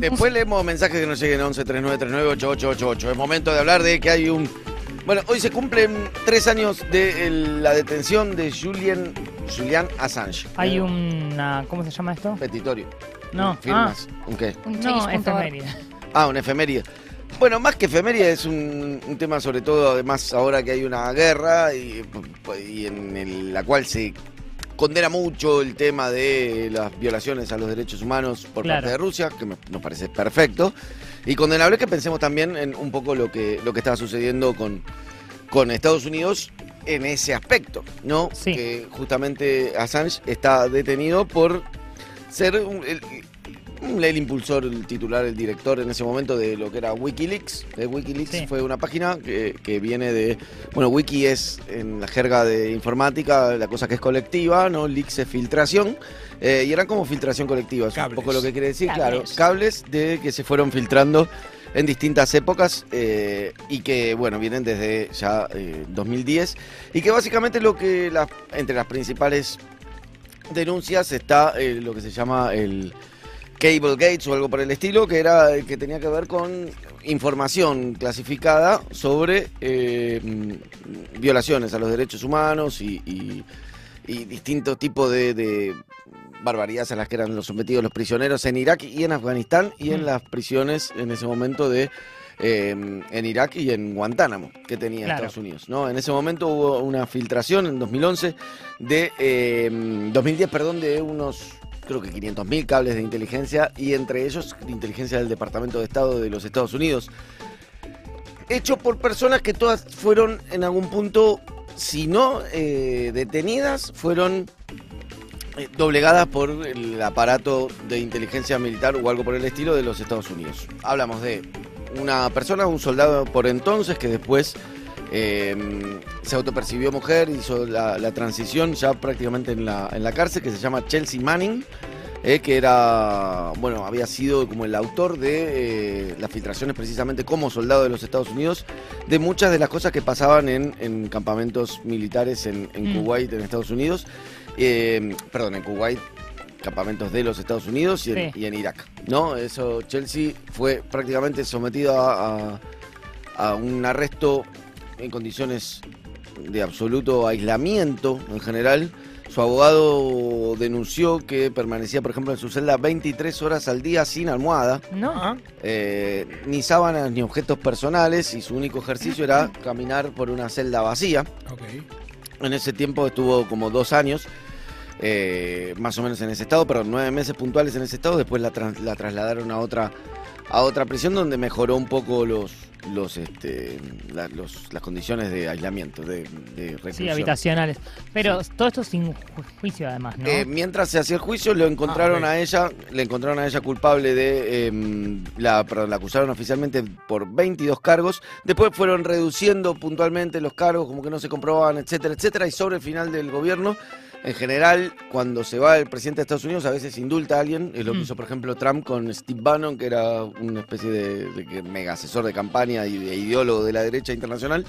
Después leemos mensajes que nos lleguen a 11 39 8888. Es momento de hablar de que hay un. Bueno, hoy se cumplen tres años de el- la detención de Julian, Julian Assange. Hay una. ¿Cómo se llama esto? Petitorio. No, Firmas. ¿Un qué? Un No, efeméride. Ah, una efeméride. Bueno, más que efeméride es un, un tema sobre todo, además ahora que hay una guerra y, y en el- la cual se condena mucho el tema de las violaciones a los derechos humanos por Claro. parte de Rusia, que me- nos parece perfecto. Y condenable que pensemos también en un poco lo que, lo que estaba sucediendo con, con Estados Unidos en ese aspecto, ¿no? Sí. Que justamente Assange está detenido por ser un- el, un- el impulsor, el titular, el director en ese momento de lo que era Wikileaks. De Wikileaks Sí. fue una página que, que viene de. Bueno, Wiki es en la jerga de informática, la cosa que es colectiva, ¿no? Leaks es filtración. eh, y eran como filtración colectiva, es un poco lo que quiere decir, Cables. claro. Cables de que se fueron filtrando en distintas épocas eh, y que, bueno, vienen desde ya eh, 2010 y que básicamente lo que las entre las principales denuncias está eh, lo que se llama el Cable Gates o algo por el estilo, que era eh, que tenía que ver con información clasificada sobre eh, violaciones a los derechos humanos y, y- y distintos tipos de, de barbaridades a las que eran los sometidos los prisioneros en Irak y en Afganistán y en Mm. las prisiones en ese momento de eh, en Irak y en Guantánamo que tenía Claro. Estados Unidos. ¿no? En ese momento hubo una filtración en 2011 de eh, 2010, perdón, de unos creo que 500.000 cables de inteligencia y entre ellos de inteligencia del Departamento de Estado de los Estados Unidos. Hecho por personas que todas fueron en algún punto, si no eh, detenidas, fueron eh, doblegadas por el aparato de inteligencia militar o algo por el estilo de los Estados Unidos. Hablamos de una persona, un soldado por entonces que después eh, se autopercibió mujer, hizo la, la transición ya prácticamente en la, en la cárcel, que se llama Chelsea Manning, eh, que era, bueno, había sido como el autor de eh, las filtraciones precisamente como soldado de los Estados Unidos, de muchas de las cosas que pasaban en, en campamentos militares en, en Mm. Kuwait, en Estados Unidos, eh, perdón, en Kuwait, campamentos de los Estados Unidos y en, Sí. y en Irak, ¿no? Eso, Chelsea fue prácticamente sometido a, a- a un arresto en condiciones de absoluto aislamiento en general. Su abogado denunció que permanecía, por ejemplo, en su celda 23 horas al día sin almohada, No. Eh, ni sábanas ni objetos personales y su único ejercicio era caminar por una celda vacía. ok. En ese tiempo estuvo como dos años, eh, más o menos en ese estado, perdón, nueve meses puntuales en ese estado. Después la, tras- la trasladaron a otra, a otra prisión donde mejoró un poco los, los, este, la- los- las condiciones de aislamiento, de, de Sí, habitacionales. Pero todo esto sin ju- juicio, además, ¿no? Eh, mientras se hacía el juicio, lo encontraron Ah, a ella, le encontraron a ella culpable de, eh, la, la acusaron oficialmente por 22 cargos. Después fueron reduciendo puntualmente los cargos, como que no se comprobaban, etcétera, etcétera. Y sobre el final del gobierno, en general, cuando se va el presidente de Estados Unidos, a veces indulta a alguien. Es lo que Mm. hizo, por ejemplo, Trump con Steve Bannon, que era una especie de, mega asesor de campaña y de ideólogo de la derecha internacional,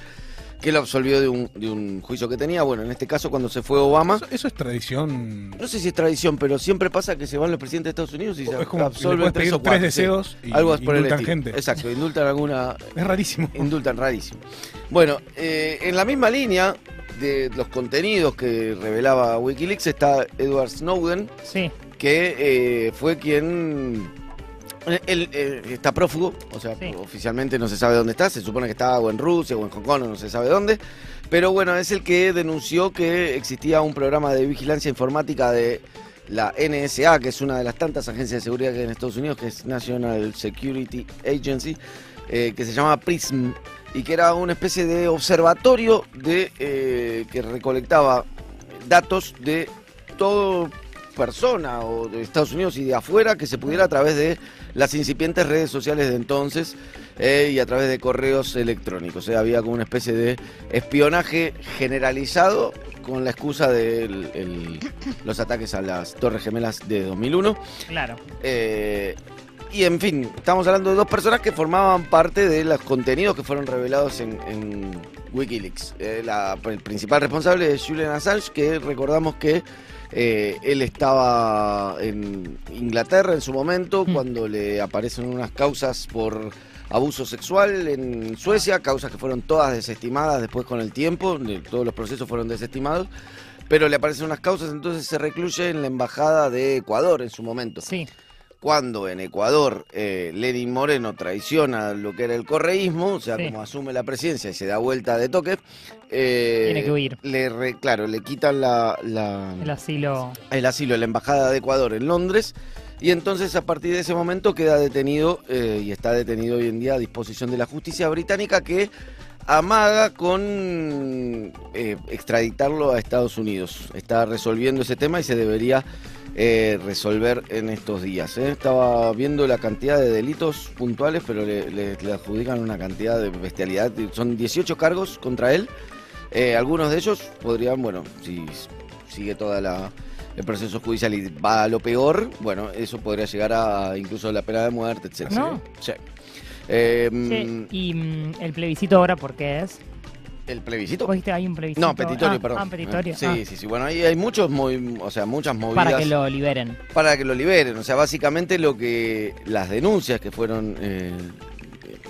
que lo absolvió de un, de un juicio que tenía. Bueno, en este caso, cuando se fue Obama. Eso, eso es tradición. No sé si es tradición, pero siempre pasa que se van los presidentes de Estados Unidos y se Es como absolven tres sí. deseos y Algo por indultan gente. Exacto, indultan alguna. Es rarísimo. Indultan rarísimo. Bueno, eh, en la misma línea de los contenidos que revelaba Wikileaks está Edward Snowden, Sí. que eh, fue quien. Él eh, está prófugo, o sea, Sí. oficialmente no se sabe dónde está, se supone que está o en Rusia o en Hong Kong, o no se sabe dónde, pero bueno, es el que denunció que existía un programa de vigilancia informática de la NSA, que es una de las tantas agencias de seguridad que hay en Estados Unidos, que es National Security Agency, eh, que se llama PRISM, y que era una especie de observatorio de eh, que recolectaba datos de todo persona o de Estados Unidos y de afuera que se pudiera a través de las incipientes redes sociales de entonces eh, y a través de correos electrónicos. Sea, había como una especie de espionaje generalizado con la excusa de el- el- los ataques a las Torres Gemelas de 2001. Claro. Eh, y en fin, estamos hablando de dos personas que formaban parte de los contenidos que fueron revelados en, en Wikileaks. Eh, la- el principal responsable es Julian Assange, que recordamos que Eh, él estaba en Inglaterra en su momento Mm. cuando le aparecen unas causas por abuso sexual en Suecia, causas que fueron todas desestimadas después con el tiempo, todos los procesos fueron desestimados, pero le aparecen unas causas, entonces se recluye en la embajada de Ecuador en su momento. Sí. Cuando en Ecuador eh, Lenin Moreno traiciona lo que era el correísmo, o sea, Sí. como asume la presidencia y se da vuelta de toque, eh, Tiene que huir. Le re- claro, le quitan la, la- El asilo. el asilo la embajada de Ecuador en Londres y entonces a partir de ese momento queda detenido eh, y está detenido hoy en día a disposición de la justicia británica que amaga con eh, extraditarlo a Estados Unidos. Está resolviendo ese tema y se debería eh, resolver en estos días. ¿eh? Estaba viendo la cantidad de delitos puntuales, pero le, le- le adjudican una cantidad de bestialidad. Son 18 cargos contra él. Eh, algunos de ellos podrían, bueno, si sigue toda la el proceso judicial y va a lo peor, bueno, eso podría llegar a incluso la pena de muerte, etcétera. ¿No? Sí. Eh, mm, y mm, el plebiscito ahora, ¿por qué es? ¿El plebiscito? ¿Vos dijiste hay un plebiscito? No, petitorio, Ah, perdón. Ah, petitorio. Sí, Ah, sí, sí. Bueno, ahí hay muchos, movi- o sea, muchas movidas Para que lo liberen. para que lo liberen. O sea, básicamente lo que las denuncias que fueron eh,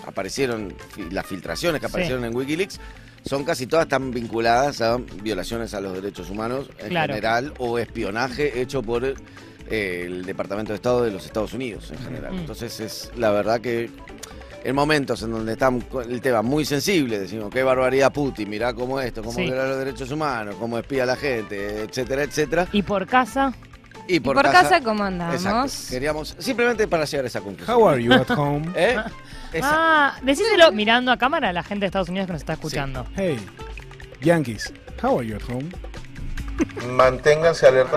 aparecieron, las filtraciones que Sí. aparecieron en WikiLeaks son casi todas tan vinculadas a violaciones a los derechos humanos en Claro. general o espionaje hecho por eh, el Departamento de Estado de los Estados Unidos en general. Mm. Entonces es la verdad que en momentos en donde está el tema muy sensible, decimos qué barbaridad Putin, mirá cómo esto, cómo Sí. viola los derechos humanos, cómo espía a la gente, etcétera, etcétera. Y por casa, Y ¿Y por casa cómo andamos? Exacto. Queríamos simplemente para llegar a esa conclusión. How are you at home? ¿Eh? Esa- Ah, decíselo mirando a cámara a la gente de Estados Unidos que nos está escuchando. Hey, Yankees, how are you at home? Manténganse alerta.